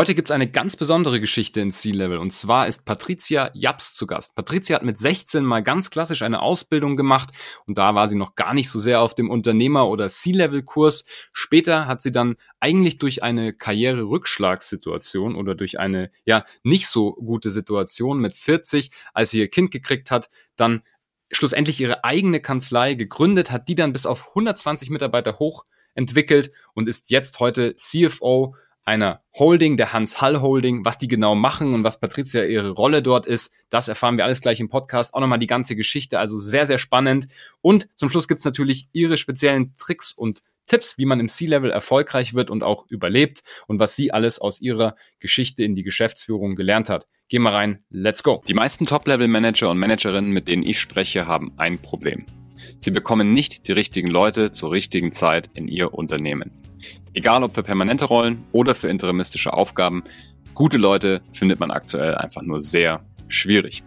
Heute gibt es eine ganz besondere Geschichte in C-Level und zwar ist Patricia Japs zu Gast. Patricia hat mit 16 mal ganz klassisch eine Ausbildung gemacht und da war sie noch gar nicht so sehr auf dem Unternehmer- oder C-Level-Kurs. Später hat sie dann eigentlich durch eine Karriererückschlagssituation oder durch eine ja nicht so gute Situation mit 40, als sie ihr Kind gekriegt hat, dann schlussendlich ihre eigene Kanzlei gegründet, hat die dann bis auf 120 Mitarbeiter hoch entwickelt und ist jetzt heute CFO einer Holding, der Hans Hall Holding. Was die genau machen und was Patricia ihre Rolle dort ist, das erfahren wir alles gleich im Podcast. Auch nochmal die ganze Geschichte, also sehr, sehr spannend. Und zum Schluss gibt's natürlich ihre speziellen Tricks und Tipps, wie man im C-Level erfolgreich wird und auch überlebt und was sie alles aus ihrer Geschichte in die Geschäftsführung gelernt hat. Gehen wir rein, let's go. Die meisten Top-Level-Manager und Managerinnen, mit denen ich spreche, haben ein Problem. Sie bekommen nicht die richtigen Leute zur richtigen Zeit in ihr Unternehmen. Egal ob für permanente Rollen oder für interimistische Aufgaben, gute Leute findet man aktuell einfach nur sehr schwierig.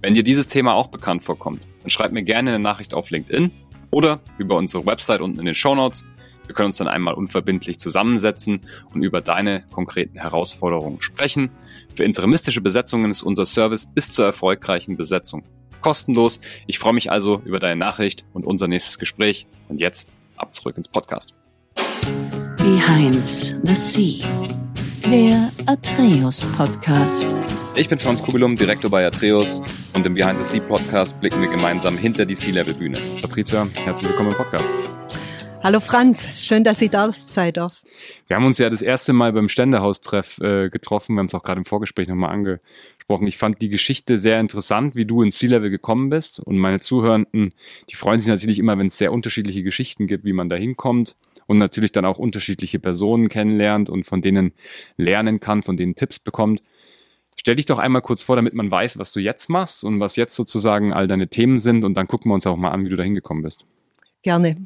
Wenn dir dieses Thema auch bekannt vorkommt, dann schreib mir gerne eine Nachricht auf LinkedIn oder über unsere Website unten in den Show Notes. Wir können uns dann einmal unverbindlich zusammensetzen und über deine konkreten Herausforderungen sprechen. Für interimistische Besetzungen ist unser Service bis zur erfolgreichen Besetzung kostenlos. Ich freue mich also über deine Nachricht und unser nächstes Gespräch. Und jetzt ab zurück ins Podcast. Behind the Sea, der Atreus Podcast. Ich bin Franz Kugelum, Direktor bei Atreus und im Behind the Sea Podcast blicken wir gemeinsam hinter die Sea-Level-Bühne. Patricia, herzlich willkommen im Podcast. Hallo Franz, schön, dass Sie da sein darf. Wir haben uns ja das erste Mal beim Ständehaustreff äh, getroffen. Wir haben es auch gerade im Vorgespräch nochmal angesprochen. Ich fand die Geschichte sehr interessant, wie du ins Sea-Level gekommen bist. Und meine Zuhörenden, die freuen sich natürlich immer, wenn es sehr unterschiedliche Geschichten gibt, wie man da hinkommt und natürlich dann auch unterschiedliche Personen kennenlernt und von denen lernen kann, von denen Tipps bekommt. Stell dich doch einmal kurz vor, damit man weiß, was du jetzt machst und was jetzt sozusagen all deine Themen sind und dann gucken wir uns auch mal an, wie du da hingekommen bist. Gerne.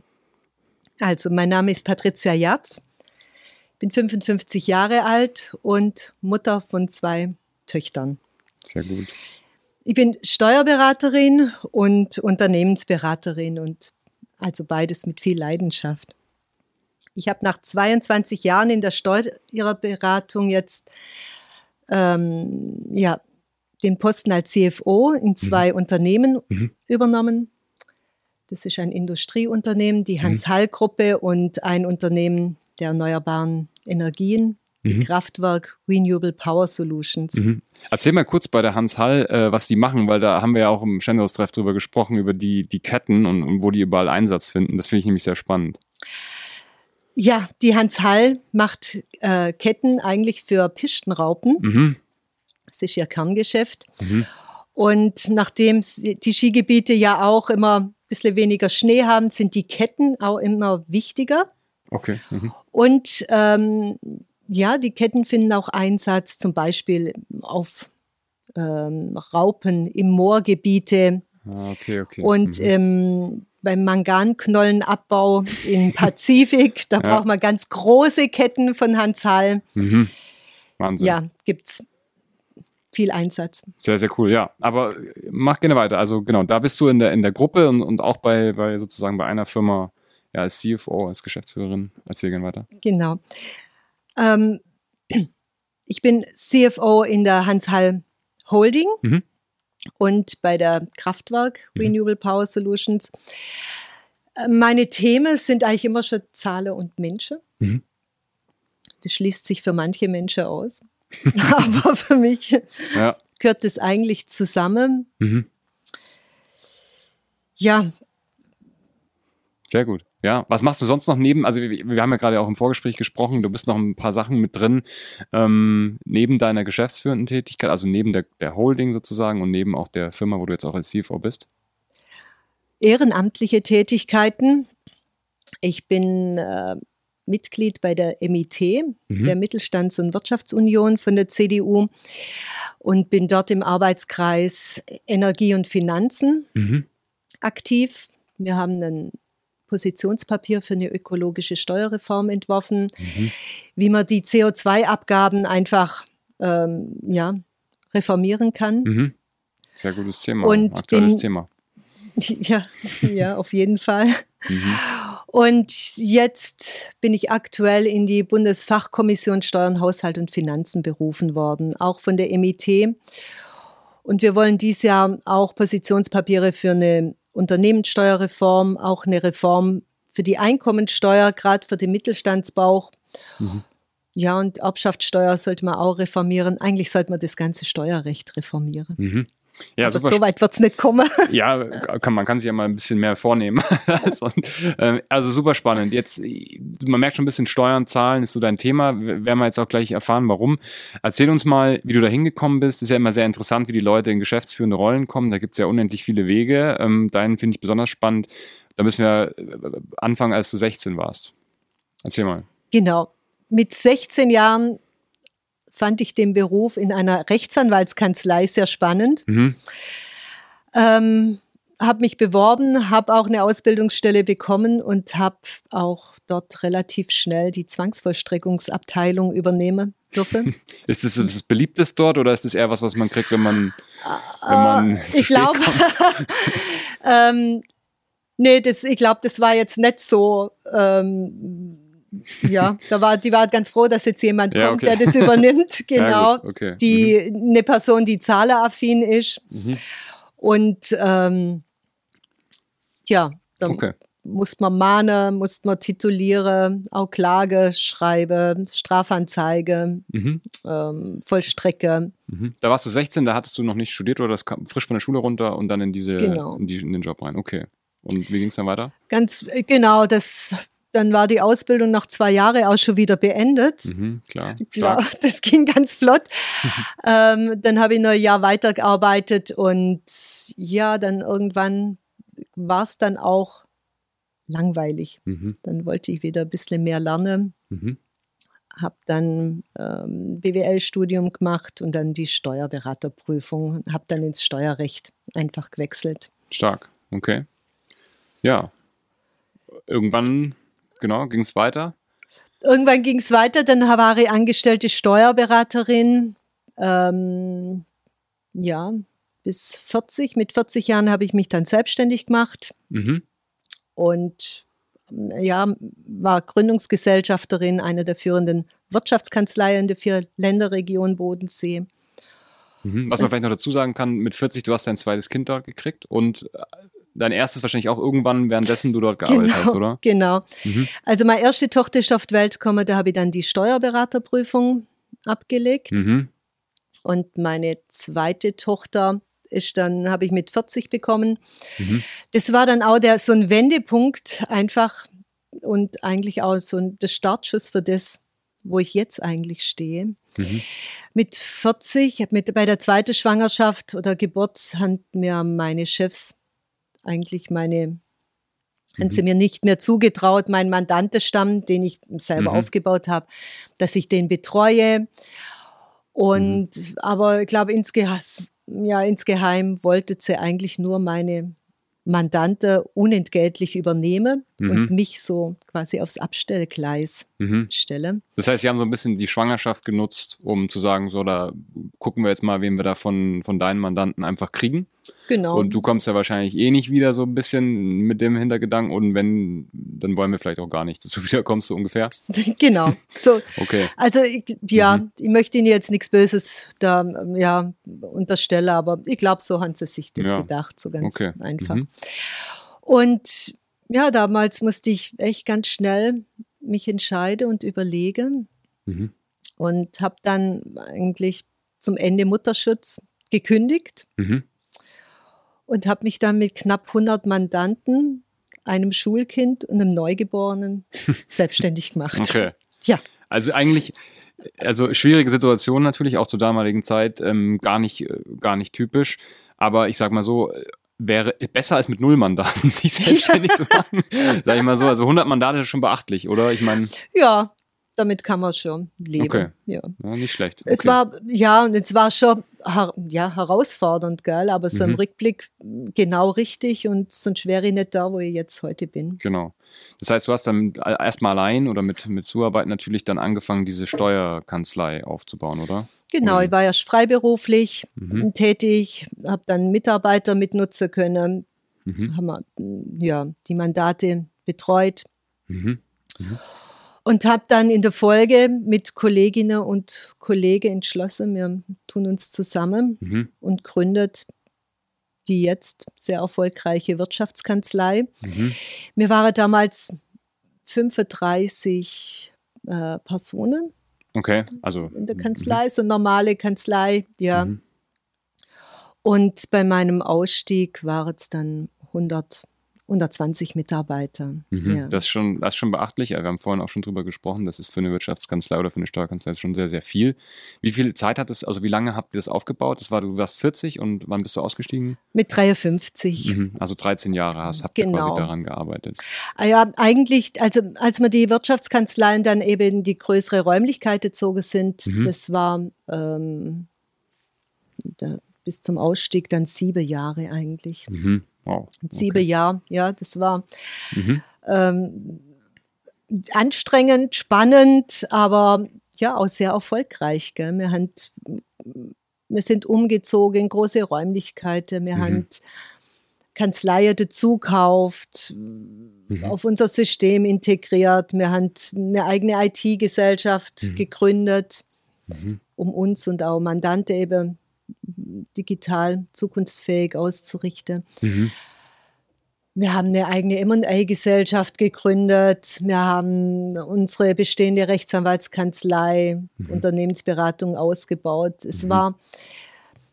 Also, mein Name ist Patricia Japs, bin 55 Jahre alt und Mutter von zwei Töchtern. Sehr gut. Ich bin Steuerberaterin und Unternehmensberaterin und also beides mit viel Leidenschaft. Ich habe nach 22 Jahren in der Steuerberatung jetzt ähm, ja, den Posten als CFO in mhm. zwei mhm. Unternehmen mhm. übernommen. Das ist ein Industrieunternehmen, die mhm. Hans-Hall-Gruppe und ein Unternehmen der erneuerbaren Energien, die mhm. Kraftwerk Renewable Power Solutions. Mhm. Erzähl mal kurz bei der Hans Hall, äh, was die machen, weil da haben wir ja auch im Ständehaustreff drüber gesprochen, über die, die Ketten und, und wo die überall Einsatz finden. Das finde ich nämlich sehr spannend. Ja, die Hans Hall macht äh, Ketten eigentlich für Pistenraupen. Mhm. Das ist ihr Kerngeschäft. Mhm. Und nachdem die Skigebiete ja auch immer ein bisschen weniger Schnee haben, sind die Ketten auch immer wichtiger. Okay. Mhm. Und ähm, ja, die Ketten finden auch Einsatz zum Beispiel auf ähm, Raupen im Moorgebiete. Ah, okay, okay. Und mhm. ähm, beim Manganknollenabbau im Pazifik. Da ja. braucht man ganz große Ketten von Hans Hall. Mhm. Wahnsinn. Ja, gibt's viel Einsatz. Sehr, sehr cool, ja. Aber mach gerne weiter. Also genau, da bist du in der, in der Gruppe und, und auch bei, bei sozusagen bei einer Firma ja, als CFO, als Geschäftsführerin. Erzähl gerne weiter. Genau. Ähm, ich bin CFO in der Hans Hall Holding. Mhm und bei der Kraftwerk mhm. Renewable Power Solutions. Äh, meine Themen sind eigentlich immer schon Zahlen und Menschen. Mhm. Das schließt sich für manche Menschen aus. Aber für mich ja. gehört das eigentlich zusammen. Mhm. Ja. Sehr gut. Ja, was machst du sonst noch neben, also wir, wir, haben ja gerade auch im Vorgespräch gesprochen, du bist noch ein paar Sachen mit drin, ähm, neben deiner geschäftsführenden Tätigkeit, also neben der, der Holding sozusagen und neben auch der Firma, wo du jetzt auch als CFO bist? Ehrenamtliche Tätigkeiten. Ich bin äh, Mitglied bei der MIT, mhm. der Mittelstands- und Wirtschaftsunion von der CDU und bin dort im Arbeitskreis Energie und Finanzen mhm. aktiv. Wir haben einen Positionspapier für eine ökologische Steuerreform entworfen, mhm. wie man die CO2-Abgaben einfach ähm, ja, reformieren kann. Mhm. Sehr gutes Thema, Und aktuelles bin, Thema. Ja, ja, auf jeden Fall. Mhm. Und jetzt bin ich aktuell in die Bundesfachkommission Steuern, Haushalt und Finanzen berufen worden, auch von der MIT. Und wir wollen dieses Jahr auch Positionspapiere für eine Unternehmenssteuerreform, auch eine Reform für die Einkommensteuer, gerade für den Mittelstandsbauch. Mhm. Ja, und Erbschaftssteuer sollte man auch reformieren. Eigentlich sollte man das ganze Steuerrecht reformieren. Mhm. Ja, Aber so weit wird es nicht kommen. Ja, kann, man kann sich ja mal ein bisschen mehr vornehmen. Ähm, also super spannend. Jetzt, man merkt schon ein bisschen Steuern, Zahlen ist so dein Thema. Werden wir jetzt auch gleich erfahren, warum. Erzähl uns mal, wie du da hingekommen bist. Ist ja immer sehr interessant, wie die Leute in geschäftsführende Rollen kommen. Da gibt es ja unendlich viele Wege. Ähm, deinen finde ich besonders spannend. Da müssen wir äh, anfangen, als du 16 warst. Erzähl mal. Genau. Mit 16 Jahren fand ich den Beruf in einer Rechtsanwaltskanzlei sehr spannend. Mhm. Ähm, habe mich beworben, habe auch eine Ausbildungsstelle bekommen und habe auch dort relativ schnell die Zwangsvollstreckungsabteilung übernehmen dürfen. Ist es das beliebtes dort oder ist es eher was, was man kriegt, wenn man, wenn man äh, ich glaube, ähm, nee, das, ich glaube, das war jetzt nicht so ähm, ja, da war, die war ganz froh, dass jetzt jemand ja, kommt, okay. der das übernimmt. Genau. Ja, okay. Die, mhm. eine Person, die zahleraffin ist. Mhm. Und ähm, ja, dann okay. muss man mahnen, muss man titulieren, auch Klage schreiben, Strafanzeige, mhm. ähm, Vollstrecke. Mhm. Da warst du 16, da hattest du noch nicht studiert oder das kam frisch von der Schule runter und dann in diese genau. in, die, in den Job rein. Okay. Und wie ging es dann weiter? Ganz äh, genau, das dann war die Ausbildung nach zwei Jahren auch schon wieder beendet. Mhm, klar, klar, das ging ganz flott. ähm, dann habe ich noch ein Jahr weitergearbeitet und ja, dann irgendwann war es dann auch langweilig. Mhm. Dann wollte ich wieder ein bisschen mehr lernen. Mhm. Habe dann ähm, BWL-Studium gemacht und dann die Steuerberaterprüfung. Habe dann ins Steuerrecht einfach gewechselt. Stark, okay. Ja, irgendwann genau, ging es weiter? Irgendwann ging es weiter, dann war ich angestellte Steuerberaterin. Ähm, ja, bis 40. Mit 40 Jahren habe ich mich dann selbstständig gemacht. Mhm. Und ja, war Gründungsgesellschafterin einer der führenden Wirtschaftskanzleien der vier Länderregion Bodensee. Mhm. Was man vielleicht noch dazu sagen kann, mit 40, du hast dein zweites Kind dort gekriegt und dein erstes wahrscheinlich auch irgendwann, währenddessen du dort gearbeitet genau, hast, oder? Genau. Mhm. Also meine erste Tochter ist auf die Welt gekommen, da habe ich dann die Steuerberaterprüfung abgelegt. Mhm. Und meine zweite Tochter ist dann, habe ich mit 40 bekommen. Mhm. Das war dann auch der, so ein Wendepunkt einfach und eigentlich auch so ein, der Startschuss für das, wo ich jetzt eigentlich stehe. Mhm. Mit 40, mit, bei der zweiten Schwangerschaft oder Geburt haben mir meine Chefs eigentlich meine, haben sie mhm. mir nicht mehr zugetraut, meinen Mandantenstamm, den ich selber mhm. aufgebaut habe, dass ich den betreue. Und mhm. aber ich glaube, insgeheim, ja, insgeheim wollte sie eigentlich nur meine Mandante unentgeltlich übernehme mhm. und mich so quasi aufs Abstellgleis mhm. stelle. Das heißt, Sie haben so ein bisschen die Schwangerschaft genutzt, um zu sagen, so, da gucken wir jetzt mal, wen wir da von, von deinen Mandanten einfach kriegen. Genau. Und du kommst ja wahrscheinlich eh nicht wieder so ein bisschen mit dem Hintergedanken und wenn, dann wollen wir vielleicht auch gar nicht, dass du wiederkommst, so ungefähr. Genau. So. okay. Also, ja, mhm. ich möchte Ihnen jetzt nichts Böses da, ja, unterstellen, aber ich glaube, so haben sie sich das ja. gedacht, so ganz okay. einfach. Mhm. Und ja, damals musste ich echt ganz schnell mich entscheiden und überlegen mhm. und habe dann eigentlich zum Ende Mutterschutz gekündigt. Mhm und habe mich dann mit knapp 100 Mandanten, einem Schulkind und einem Neugeborenen selbstständig gemacht. Okay. Ja. Also eigentlich, also schwierige Situation natürlich auch zur damaligen Zeit, ähm, gar nicht, äh, gar nicht typisch. Aber ich sag mal so, wäre besser als mit null Mandaten sich selbstständig zu machen. Sag ich mal so, also 100 Mandate ist schon beachtlich, oder? Ich meine. Ja, damit kann man schon leben. Okay. Ja. ja nicht schlecht. Okay. Es war, ja, und es war schon ja, herausfordernd, gell? aber so mhm. im Rückblick genau richtig und sonst wäre ich nicht da, wo ich jetzt heute bin. Genau. Das heißt, du hast dann erstmal allein oder mit, mit Zuarbeit natürlich dann angefangen, diese Steuerkanzlei aufzubauen, oder? Genau, oder? ich war erst freiberuflich mhm. tätig, habe dann Mitarbeiter mitnutzen können, mhm. haben wir, ja, die Mandate betreut Mhm. Mhm. Und habe dann in der Folge mit Kolleginnen und Kollegen entschlossen, wir tun uns zusammen mhm. und gründet die jetzt sehr erfolgreiche Wirtschaftskanzlei. Mhm. Wir waren damals 35 äh, Personen. Okay, also. In der Kanzlei, mhm. so eine normale Kanzlei, ja. Mhm. Und bei meinem Ausstieg waren es dann 100 120 Mitarbeiter. Mhm, ja. das, ist schon, das ist schon beachtlich. Wir haben vorhin auch schon drüber gesprochen. Das ist für eine Wirtschaftskanzlei oder für eine Steuerkanzlei schon sehr, sehr viel. Wie viel Zeit hat es, also wie lange habt ihr das aufgebaut? Das war, du warst 40 und wann bist du ausgestiegen? Mit 53. Mhm, also 13 Jahre hast, habt genau. ihr quasi daran gearbeitet. Ah ja, eigentlich, also als wir die Wirtschaftskanzleien dann eben in die größere Räumlichkeit gezogen sind, mhm. das war ähm, da, bis zum Ausstieg dann sieben Jahre eigentlich. Mhm. Wow. Okay. Sieben Jahre, ja, das war mhm. ähm, anstrengend, spannend, aber ja, auch sehr erfolgreich. Gell? Wir, haben, wir sind umgezogen in große Räumlichkeiten, wir mhm. haben Kanzleien dazu gekauft, mhm. auf unser System integriert, wir haben eine eigene IT-Gesellschaft mhm. gegründet, mhm. um uns und auch Mandante eben digital zukunftsfähig auszurichten. Mhm. Wir haben eine eigene M&A-Gesellschaft gegründet. Wir haben unsere bestehende Rechtsanwaltskanzlei, mhm. Unternehmensberatung ausgebaut. Es mhm. war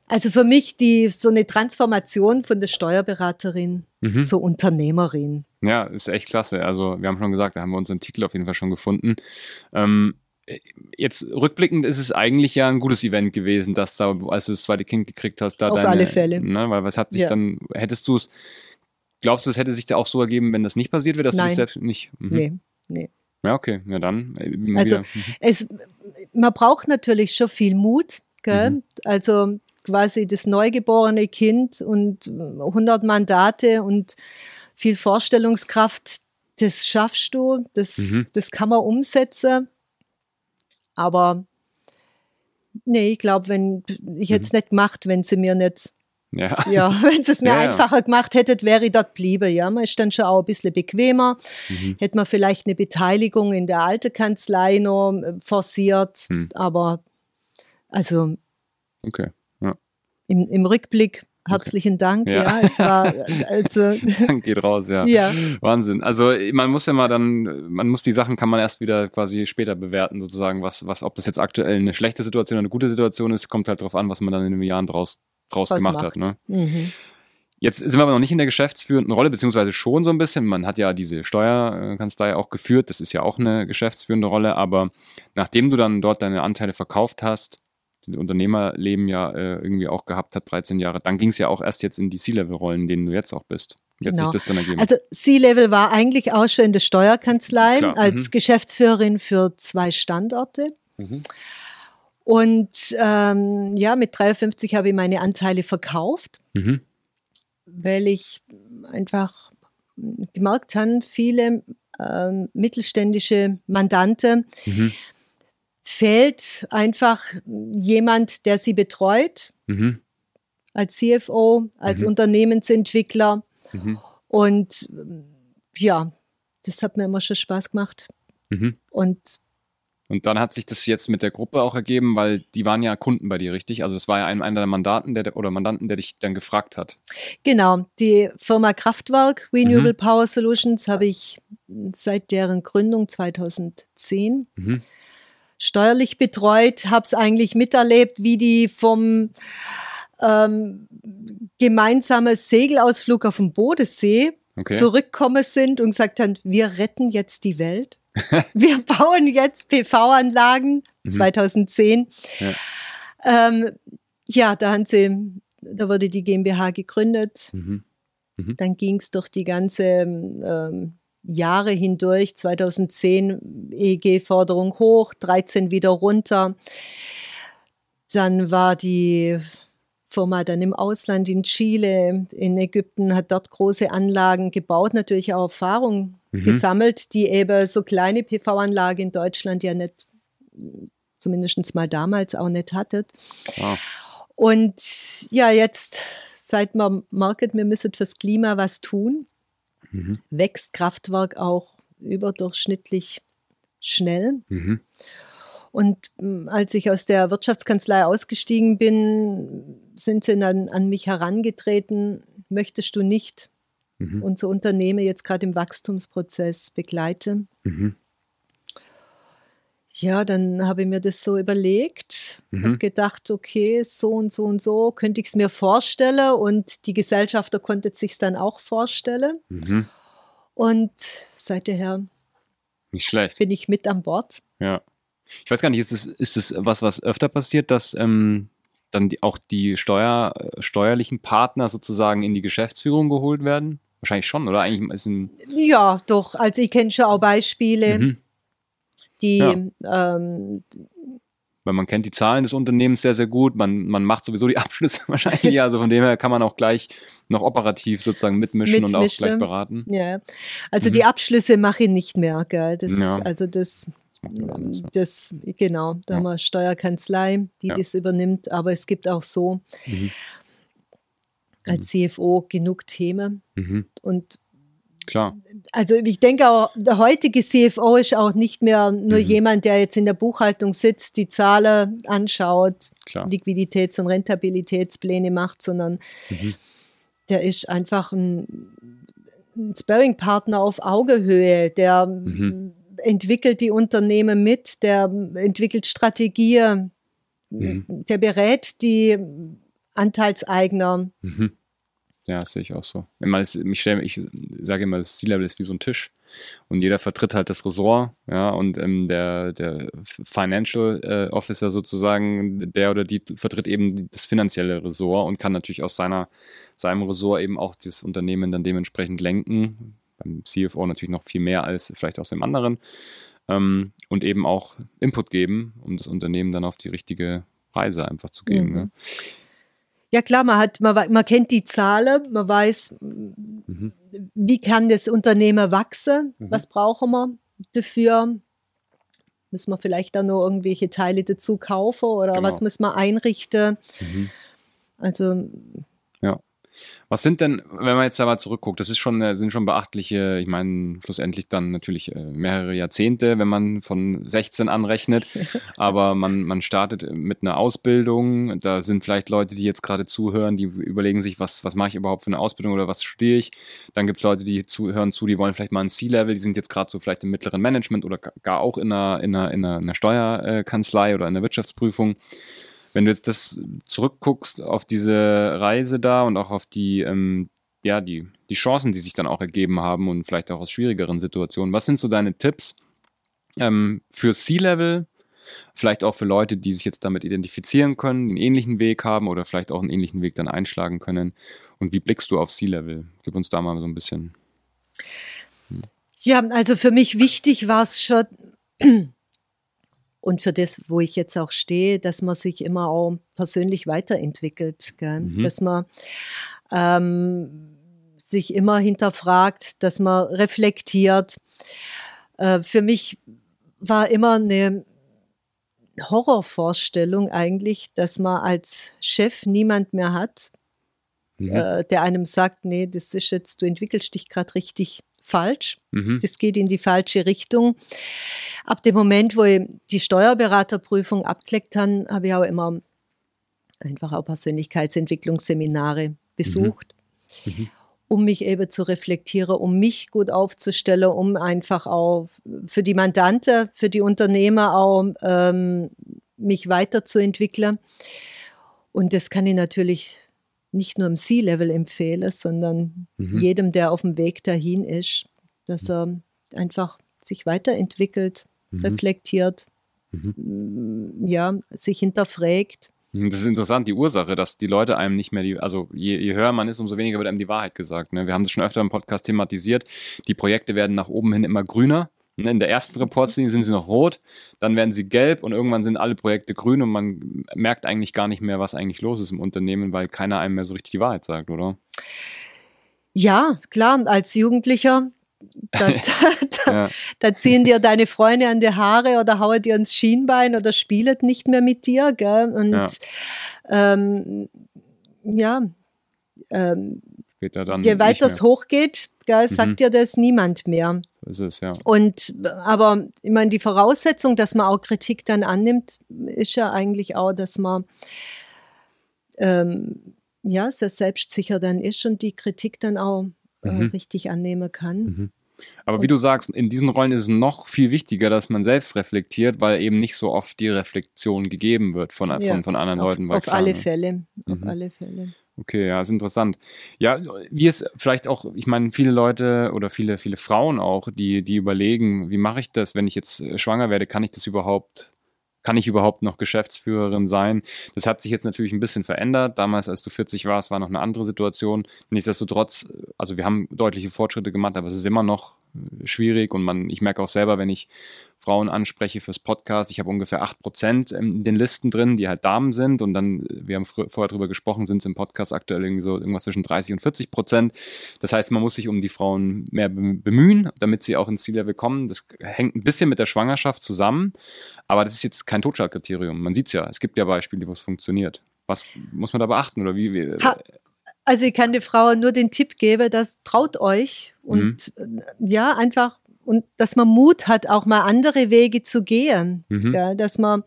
also für mich die so eine Transformation von der Steuerberaterin mhm. zur Unternehmerin. Ja, ist echt klasse. Also wir haben schon gesagt, da haben wir unseren Titel auf jeden Fall schon gefunden. Ähm, jetzt rückblickend ist es eigentlich ja ein gutes Event gewesen, dass da, als du das zweite Kind gekriegt hast, da Auf deine, alle Fälle. Ne, weil was hat sich ja. dann, hättest du es, glaubst du, es hätte sich da auch so ergeben, wenn das nicht passiert wäre, dass Nein. du dich selbst nicht. Mhm. Nee, nee. Ja, okay, ja dann. Äh, also, mhm. es, man braucht natürlich schon viel Mut, gell? Mhm. Also quasi das neugeborene Kind und 100 Mandate und viel Vorstellungskraft, das schaffst du, das, mhm. das kann man umsetzen. Aber nee, ich glaube, wenn ich hätte es mhm. nicht gemacht, wenn sie mir nicht ja. ja, wenn sie es mir ja, einfacher gemacht hättet, wäre ich dort blieben. Ja, man ist dann schon auch ein bisschen bequemer. Mhm. Hätte man vielleicht eine Beteiligung in der alten Kanzlei noch äh, forciert. Mhm. Aber also okay. ja. im, im Rückblick Herzlichen Dank. Ja, ja es war also. Dank geht raus, ja. ja. Wahnsinn. Also man muss ja mal dann, man muss die Sachen kann man erst wieder quasi später bewerten, sozusagen, was, was, ob das jetzt aktuell eine schlechte Situation oder eine gute Situation ist, kommt halt darauf an, was man dann in den Jahren draus, draus gemacht macht. hat. Ne? Mhm. Jetzt sind wir aber noch nicht in der geschäftsführenden Rolle, beziehungsweise schon so ein bisschen. Man hat ja diese Steuerkanzlei auch geführt, das ist ja auch eine geschäftsführende Rolle, aber nachdem du dann dort deine Anteile verkauft hast, Unternehmerleben ja äh, irgendwie auch gehabt hat, 13 Jahre. Dann ging es ja auch erst jetzt in die C-Level-Rollen, in denen du jetzt auch bist. Wie genau. das dann ergeben? Also C-Level war eigentlich auch schon in der Steuerkanzlei Klar. als mhm. Geschäftsführerin für zwei Standorte. Mhm. Und ähm, ja, mit 53 habe ich meine Anteile verkauft, mhm. weil ich einfach gemerkt habe, viele ähm, mittelständische Mandante mhm fehlt einfach jemand, der sie betreut, mhm. als CFO, als mhm. Unternehmensentwickler. Mhm. Und ja, das hat mir immer schon Spaß gemacht. Mhm. Und und dann hat sich das jetzt mit der Gruppe auch ergeben, weil die waren ja Kunden bei dir, richtig? Also es war ja ein, einer der Mandaten der, oder Mandanten, der dich dann gefragt hat. Genau, die Firma Kraftwerk Renewable mhm. Power Solutions habe ich seit deren Gründung 2010 mhm steuerlich betreut, habe es eigentlich miterlebt, wie die vom ähm, gemeinsamen Segelausflug auf dem Bodensee okay. zurückgekommen sind und gesagt haben, wir retten jetzt die Welt. wir bauen jetzt PV-Anlagen mhm. 2010. Ja. Ähm, ja, da haben sie, da wurde die GmbH gegründet. Mhm. Mhm. Dann ging es durch die ganze ähm, Jahre hindurch, 2010 EEG-Forderung hoch, 13 wieder runter. Dann war die Firma dann im Ausland, in Chile, in Ägypten, hat dort große Anlagen gebaut, natürlich auch Erfahrung mhm. gesammelt, die eben so kleine PV-Anlage in Deutschland ja nicht, zumindest mal damals auch nicht hattet. Wow. Und ja, jetzt, seit man merkt, wir müssen fürs Klima was tun, mhm. wächst Kraftwerk auch überdurchschnittlich schnell. Mhm. Und mm, als ich aus der Wirtschaftskanzlei ausgestiegen bin, sind sie dann an mich herangetreten, möchtest du nicht Mhm. unser Unternehmen jetzt gerade im Wachstumsprozess begleiten? Mhm. Ja, dann habe ich mir das so überlegt, Mhm. habe gedacht, okay, so und so und so könnte ich es mir vorstellen und die Gesellschafter konnte es sich dann auch vorstellen. Mhm. Und seither Nicht schlecht. bin ich mit an Bord. Ja. Ich weiß gar nicht, ist es, ist es was, was öfter passiert, dass ähm, dann die, auch die Steuer, steuerlichen Partner sozusagen in die Geschäftsführung geholt werden? Wahrscheinlich schon, oder? Eigentlich ist ein. Ja, doch. Also ich kenne schon auch Beispiele, Mhm. Die Ja. ähm, Weil man kennt die Zahlen des Unternehmens sehr, sehr gut. Man, man macht sowieso die Abschlüsse wahrscheinlich. Also von dem her kann man auch gleich noch operativ sozusagen mitmischen, und auch Mitmischen. gleich beraten. ja, also Mhm. die Abschlüsse mache ich nicht mehr. Gell? Das, Ja. Also das, Das macht jemand anders, ja. das genau, da Ja. haben wir Steuerkanzlei, die Ja. das übernimmt. Aber es gibt auch so Mhm. als CFO genug Themen Mhm. und Klar. Also ich denke auch, der heutige CFO ist auch nicht mehr nur Mhm. jemand, der jetzt in der Buchhaltung sitzt, die Zahlen anschaut, Klar. Liquiditäts- und Rentabilitätspläne macht, sondern Mhm. der ist einfach ein, ein Sparringpartner auf Augenhöhe, der Mhm. entwickelt die Unternehmen mit, der entwickelt Strategien, Mhm. der berät die Anteilseigner. Mhm. Ja, das sehe ich auch so. Immer, es, ich, stell, ich sage immer, das C-Level ist wie so ein Tisch und jeder vertritt halt das Ressort, ja, und ähm, der, der Financial äh, Officer sozusagen, der oder die vertritt eben das finanzielle Ressort und kann natürlich aus seiner, seinem Ressort eben auch das Unternehmen dann dementsprechend lenken. Beim CFO natürlich noch viel mehr als vielleicht aus dem anderen ähm, und eben auch Input geben, um das Unternehmen dann auf die richtige Reise einfach zu geben. Mhm. Ne? Ja klar, man hat, man, man kennt die Zahlen, man weiß, Mhm. wie kann das Unternehmen wachsen, Mhm. was brauchen wir dafür, müssen wir vielleicht dann noch irgendwelche Teile dazu kaufen oder Genau. was müssen wir einrichten. Mhm. Also Was sind denn, wenn man jetzt da mal zurückguckt, das ist schon, sind schon beachtliche, ich meine, schlussendlich dann natürlich äh, mehrere Jahrzehnte, wenn man von 16 anrechnet, aber man, man startet mit einer Ausbildung, da sind vielleicht Leute, die jetzt gerade zuhören, die überlegen sich, was, was mache ich überhaupt für eine Ausbildung oder was studiere ich, dann gibt es Leute, die zuhören zu, die wollen vielleicht mal ein C-Level, die sind jetzt gerade so vielleicht im mittleren Management oder gar auch in einer, in einer, in einer, in einer Steuerkanzlei oder in der Wirtschaftsprüfung. Wenn du jetzt das zurückguckst auf diese Reise da und auch auf die, ähm, ja, die, die Chancen, die sich dann auch ergeben haben und vielleicht auch aus schwierigeren Situationen, was sind so deine Tipps ähm, für C-Level? Vielleicht auch für Leute, die sich jetzt damit identifizieren können, einen ähnlichen Weg haben oder vielleicht auch einen ähnlichen Weg dann einschlagen können. Und wie blickst du auf C-Level? Gib uns da mal so ein bisschen. ja, also für mich wichtig war es schon und für das, wo ich jetzt auch stehe, dass man sich immer auch persönlich weiterentwickelt, gell? Mhm. dass man ähm, sich immer hinterfragt, dass man reflektiert. Äh, für mich war immer eine Horrorvorstellung eigentlich, dass man als Chef niemand mehr hat, Mhm. äh, der einem sagt, nee, das ist jetzt, du entwickelst dich gerade richtig falsch. Mhm. Das geht in die falsche Richtung. Ab dem Moment, wo ich die Steuerberaterprüfung abgelegt habe, habe ich auch immer einfach auch Persönlichkeitsentwicklungsseminare besucht, Mhm. um mich eben zu reflektieren, um mich gut aufzustellen, um einfach auch für die Mandante, für die Unternehmer auch ähm, mich weiterzuentwickeln. Und das kann ich natürlich nicht nur im C-Level empfehlen, sondern Mhm. jedem, der auf dem Weg dahin ist, dass er einfach sich weiterentwickelt, Mhm. reflektiert, Mhm. mm, ja, sich hinterfragt. Das ist interessant, die Ursache, dass die Leute einem nicht mehr die, also je, je höher man ist, umso weniger wird einem die Wahrheit gesagt. Ne? Wir haben das schon öfter im Podcast thematisiert. Die Projekte werden nach oben hin immer grüner. Ne? In der ersten Reportslinie sind sie noch rot, dann werden sie gelb und irgendwann sind alle Projekte grün und man merkt eigentlich gar nicht mehr, was eigentlich los ist im Unternehmen, weil keiner einem mehr so richtig die Wahrheit sagt, oder? Ja, klar, als Jugendlicher, da, da, Ja. da ziehen dir deine Freunde an die Haare oder hauen dir ins Schienbein oder spielen nicht mehr mit dir. Gell? Und Ja. ähm, ja, ähm, später dann. Je weiter es hochgeht, gell, sagt Mhm. dir das niemand mehr. So ist es, ja. Und aber ich meine, die Voraussetzung, dass man auch Kritik dann annimmt, ist ja eigentlich auch, dass man ähm, ja sehr selbstsicher dann ist und die Kritik dann auch äh, Mhm. richtig annehmen kann. Mhm. Aber wie du sagst, in diesen Rollen ist es noch viel wichtiger, dass man selbst reflektiert, weil eben nicht so oft die Reflexion gegeben wird von, Ja, von, anderen Auf, Leuten. auf klar, alle ne? Fälle. Auf Mhm. alle Fälle. Okay, ja, ist interessant. Ja, wie es vielleicht auch, ich meine, viele Leute oder viele, viele Frauen auch, die, die überlegen, wie mache ich das, wenn ich jetzt äh, schwanger werde, kann ich das überhaupt, kann ich überhaupt noch Geschäftsführerin sein? Das hat sich jetzt natürlich ein bisschen verändert. Damals, als du 40 warst, war noch eine andere Situation. Nichtsdestotrotz, äh, also wir haben deutliche Fortschritte gemacht, aber es ist immer noch äh, schwierig und man, ich merke auch selber, wenn ich Frauen anspreche fürs Podcast, ich habe ungefähr 8% in den Listen drin, die halt Damen sind und dann, äh, wir haben vorher drüber gesprochen, sind es im Podcast aktuell irgendwie so irgendwas zwischen 30 und 40 Prozent. Das heißt, man muss sich um die Frauen mehr bem- bemühen, damit sie auch ins Ziellevel kommen. Das hängt ein bisschen mit der Schwangerschaft zusammen, aber das ist jetzt kein Totschlagkriterium. Man sieht es ja, es gibt ja Beispiele, wo es funktioniert. Was muss man da beachten oder wie? wie Ha- Also ich kann der Frau nur den Tipp geben, dass traut euch und äh, ja, einfach und dass man Mut hat, auch mal andere Wege zu gehen. Mhm. Gell? Dass man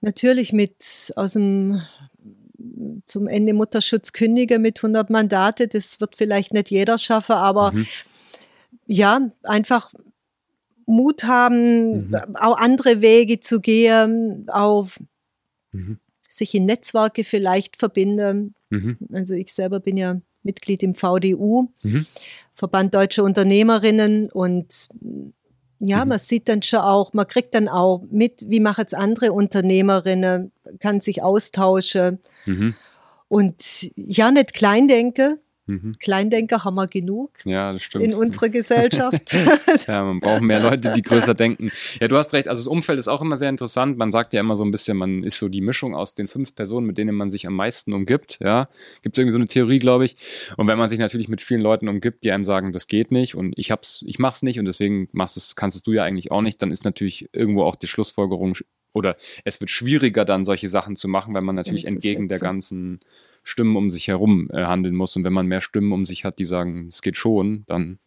natürlich mit aus dem zum Ende Mutterschutz kündigen mit 100 Mandate, das wird vielleicht nicht jeder schaffen, aber Mhm. ja, einfach Mut haben, Mhm. auch andere Wege zu gehen, auch Mhm. sich in Netzwerke vielleicht verbinden. Mhm. Also ich selber bin ja Mitglied im VDU, Mhm. Verband Deutsche Unternehmerinnen und ja, Mhm. man sieht dann schon auch, man kriegt dann auch mit, wie machen es andere Unternehmerinnen, kann sich austauschen Mhm. und ja, nicht klein denken. Mhm. Kleindenker haben wir genug Ja, das stimmt. in unserer Gesellschaft. Ja, man braucht mehr Leute, die größer denken. Ja, du hast recht. Also das Umfeld ist auch immer sehr interessant. Man sagt ja immer so ein bisschen, man ist so die Mischung aus den fünf Personen, mit denen man sich am meisten umgibt. Ja, gibt es irgendwie so eine Theorie, glaube ich. Und wenn man sich natürlich mit vielen Leuten umgibt, die einem sagen, das geht nicht und ich hab's, ich mach's nicht und deswegen machst es, kannst es du ja eigentlich auch nicht, dann ist natürlich irgendwo auch die Schlussfolgerung sch- oder es wird schwieriger dann solche Sachen zu machen, weil man natürlich entgegen der ganzen Stimmen um sich herum äh, handeln muss. Und wenn man mehr Stimmen um sich hat, die sagen, es geht schon, dann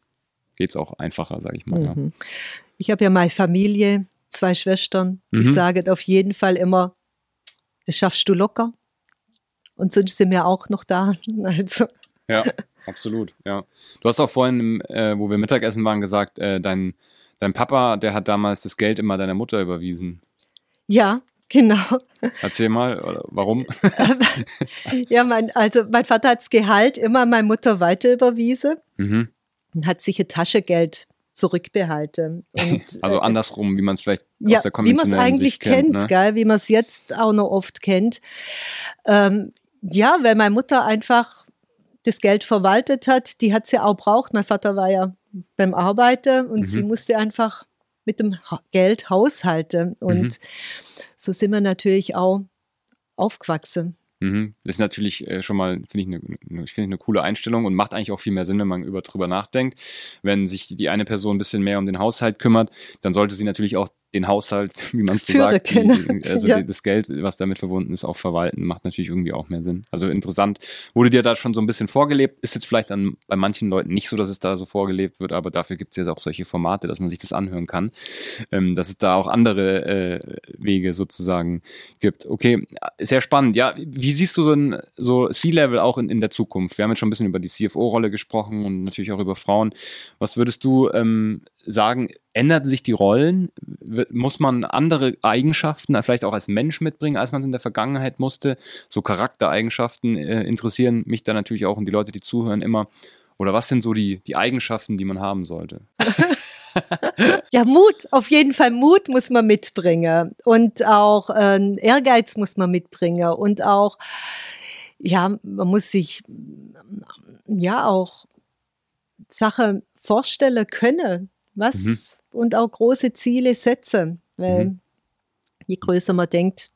geht es auch einfacher, sage ich mal. Ja. Mhm. Ich habe ja meine Familie, zwei Schwestern, die Mhm. sagen auf jeden Fall immer, das schaffst du locker. Und sonst sind wir auch noch da. Also, Ja, absolut. Ja. Du hast auch vorhin, äh, wo wir Mittagessen waren, gesagt, äh, dein, dein Papa, der hat damals das Geld immer deiner Mutter überwiesen. ja, genau. Erzähl mal, warum? Ja, mein, also mein Vater hat das Gehalt immer an meine Mutter weiter überwiesen mhm. und hat sich ein Taschengeld zurückbehalten. Und, Also äh, andersrum, wie man es vielleicht ja, aus der wie man es konventionellen eigentlich Sicht kennt. kennt, ne? gell? wie man es jetzt auch noch oft kennt. Ähm, ja, weil meine Mutter einfach das Geld verwaltet hat, die hat sie auch braucht. Mein Vater war ja beim Arbeiten und Mhm. sie musste einfach mit dem Ha- Geld haushalten. Und Mhm. so sind wir natürlich auch aufgewachsen. Mhm. Das ist natürlich äh, schon mal, finde ich, eine ne, ich finde eine coole Einstellung und macht eigentlich auch viel mehr Sinn, wenn man über drüber nachdenkt. Wenn sich die eine Person ein bisschen mehr um den Haushalt kümmert, dann sollte sie natürlich auch den Haushalt, wie man es so sagt, die, also Ja. das Geld, was damit verbunden ist, auch verwalten, macht natürlich irgendwie auch mehr Sinn. Also interessant, wurde dir da schon so ein bisschen vorgelebt, ist jetzt vielleicht dann bei manchen Leuten nicht so, dass es da so vorgelebt wird, aber dafür gibt es jetzt auch solche Formate, dass man sich das anhören kann, ähm, dass es da auch andere äh, Wege sozusagen gibt. Okay, sehr spannend. Ja, wie siehst du so ein so C-Level auch in, in der Zukunft? Wir haben jetzt schon ein bisschen über die CFO-Rolle gesprochen und natürlich auch über Frauen. Was würdest du ähm, sagen? Ändern sich die Rollen? Muss man andere Eigenschaften vielleicht auch als Mensch mitbringen, als man es in der Vergangenheit musste? So Charaktereigenschaften äh, interessieren mich da natürlich auch und die Leute, die zuhören, immer. Oder was sind so die, die Eigenschaften, die man haben sollte? Ja, Mut, auf jeden Fall Mut muss man mitbringen und auch ähm, Ehrgeiz muss man mitbringen und auch, ja, man muss sich ja auch Sachen vorstellen können, was Mhm. und auch große Ziele setzen, weil Mhm. je größer man denkt,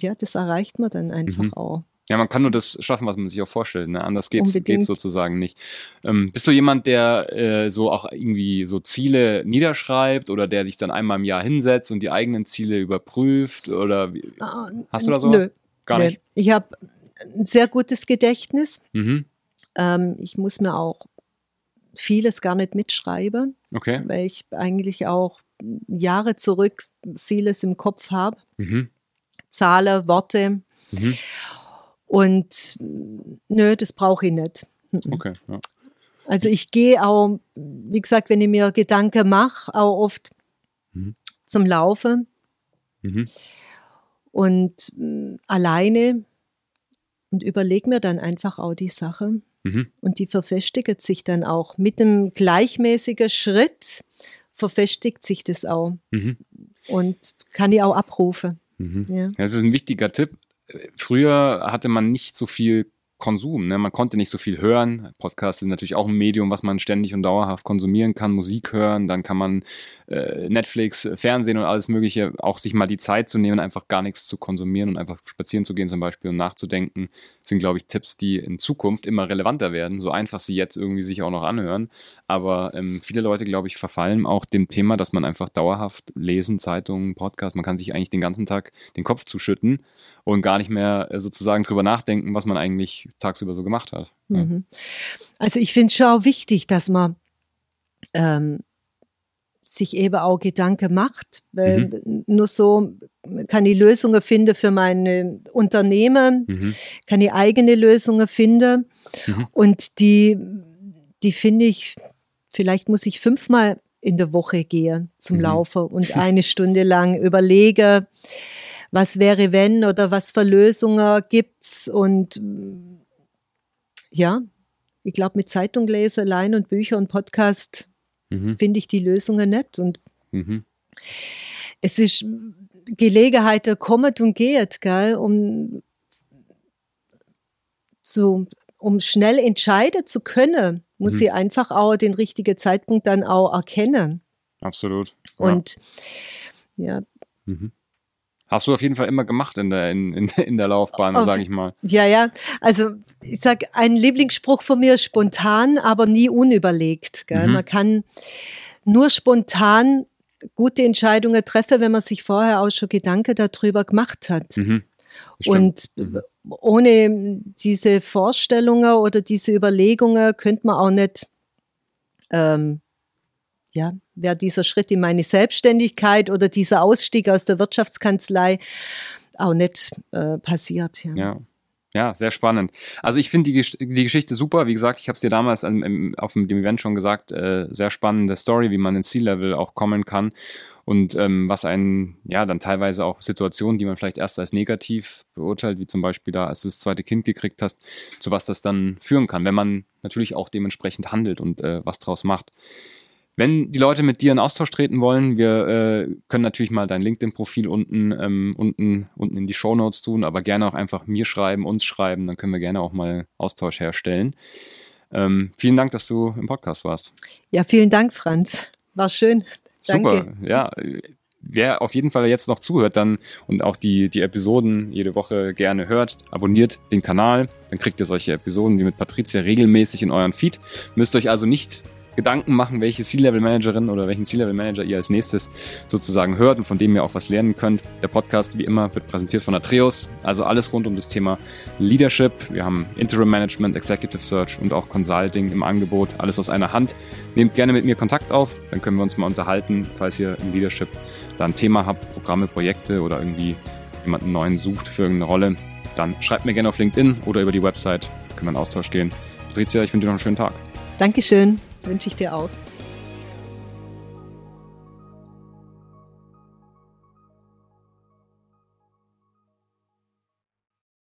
ja, das erreicht man dann einfach Mhm. auch. Ja, man kann nur das schaffen, was man sich auch vorstellt. Ne? Anders geht's, Unbedingt. geht's sozusagen nicht. Ähm, bist du jemand, der äh, so auch irgendwie so Ziele niederschreibt oder der sich dann einmal im Jahr hinsetzt und die eigenen Ziele überprüft? Oder wie? Ah, Hast du da so? Nö, Gar nö. nicht. Ich habe ein sehr gutes Gedächtnis. Mhm. Ähm, ich muss mir auch vieles gar nicht mitschreiben, Okay. weil ich eigentlich auch Jahre zurück vieles im Kopf habe. Mhm. Zahlen, Worte. Mhm. Und nö, das brauche ich nicht. Okay. Ja. Also ich gehe auch, wie gesagt, wenn ich mir Gedanken mache, auch oft Mhm. zum Laufen Mhm. und mh, alleine und überlege mir dann einfach auch die Sache. Mhm. Und die verfestigt sich dann auch. Mit einem gleichmäßigen Schritt verfestigt sich das auch Mhm. und kann ich auch abrufen. Mhm. Ja, Das ist ein wichtiger Tipp. Früher hatte man nicht so viel Konsum, ne? man konnte nicht so viel hören. Podcast ist natürlich auch ein Medium, was man ständig und dauerhaft konsumieren kann, Musik hören, dann kann man äh, Netflix, Fernsehen und alles Mögliche, auch sich mal die Zeit zu nehmen, einfach gar nichts zu konsumieren und einfach spazieren zu gehen zum Beispiel und nachzudenken, sind, glaube ich, Tipps, die in Zukunft immer relevanter werden, so einfach sie jetzt irgendwie sich auch noch anhören. Aber ähm, viele Leute, glaube ich, verfallen auch dem Thema, dass man einfach dauerhaft lesen, Zeitungen, Podcast, man kann sich eigentlich den ganzen Tag den Kopf zuschütten und gar nicht mehr äh, sozusagen drüber nachdenken, was man eigentlich tagsüber so gemacht hat. Mhm. Also ich finde es schon auch wichtig, dass man ähm, sich eben auch Gedanken macht, weil nur so kann ich Lösungen finden für meine Unternehmen, Mhm. kann ich eigene Lösungen finden Mhm. und die, die finde ich, vielleicht muss ich fünfmal in der Woche gehen zum Mhm. Laufen und eine Stunde lang überlege, was wäre wenn oder was für Lösungen gibt's und mm, ja, ich glaube mit Zeitung lesen allein und Bücher und Podcast Mhm. finde ich die Lösungen nicht und Mhm. es ist Gelegenheit, der kommt und geht, gell, um zu, um schnell entscheiden zu können, muss Mhm. sie einfach auch den richtigen Zeitpunkt dann auch erkennen. Absolut. Ja. Und ja, Mhm. Hast du auf jeden Fall immer gemacht in der, in, in, in der Laufbahn, Auf- sage ich mal. ja, ja. Also ich sag, ein Lieblingsspruch von mir ist spontan, aber nie unüberlegt. Gell? Mhm. Man kann nur spontan gute Entscheidungen treffen, wenn man sich vorher auch schon Gedanken darüber gemacht hat. Mhm. Und Mhm. ohne diese Vorstellungen oder diese Überlegungen könnte man auch nicht, ähm, ja, wäre dieser Schritt in meine Selbstständigkeit oder dieser Ausstieg aus der Wirtschaftskanzlei auch nicht äh, passiert. Ja. Ja. Ja, sehr spannend. Also ich finde die, die Geschichte super. Wie gesagt, ich habe es dir damals im, im, auf dem dem Event schon gesagt. Äh, sehr spannende Story, wie man ins C-Level auch kommen kann. Und ähm, was einen, ja, dann teilweise auch Situationen, die man vielleicht erst als negativ beurteilt, wie zum Beispiel da, als du das zweite Kind gekriegt hast, zu was das dann führen kann, wenn man natürlich auch dementsprechend handelt und äh, was draus macht. Wenn die Leute mit dir in Austausch treten wollen, wir äh, können natürlich mal dein LinkedIn-Profil unten, ähm, unten, unten in die Show Notes tun, aber gerne auch einfach mir schreiben, uns schreiben, dann können wir gerne auch mal Austausch herstellen. Ähm, vielen Dank, dass du im Podcast warst. ja, vielen Dank, Franz. War schön. Danke. Super, ja. Wer auf jeden Fall jetzt noch zuhört dann und auch die, die Episoden jede Woche gerne hört, abonniert den Kanal, dann kriegt ihr solche Episoden wie mit Patricia regelmäßig in euren Feed. Müsst euch also nicht Gedanken machen, welche C-Level-Managerin oder welchen C-Level-Manager ihr als nächstes sozusagen hört und von dem ihr auch was lernen könnt. Der Podcast, wie immer, wird präsentiert von Atreus, also alles rund um das Thema Leadership. Wir haben Interim Management, Executive Search und auch Consulting im Angebot, alles aus einer Hand. Nehmt gerne mit mir Kontakt auf, dann können wir uns mal unterhalten, falls ihr im Leadership da ein Thema habt, Programme, Projekte oder irgendwie jemanden neuen sucht für irgendeine Rolle. Dann schreibt mir gerne auf LinkedIn oder über die Website, können wir in Austausch gehen. Patricia, ich wünsche dir noch einen schönen Tag. Dankeschön. Wünsche ich dir auch.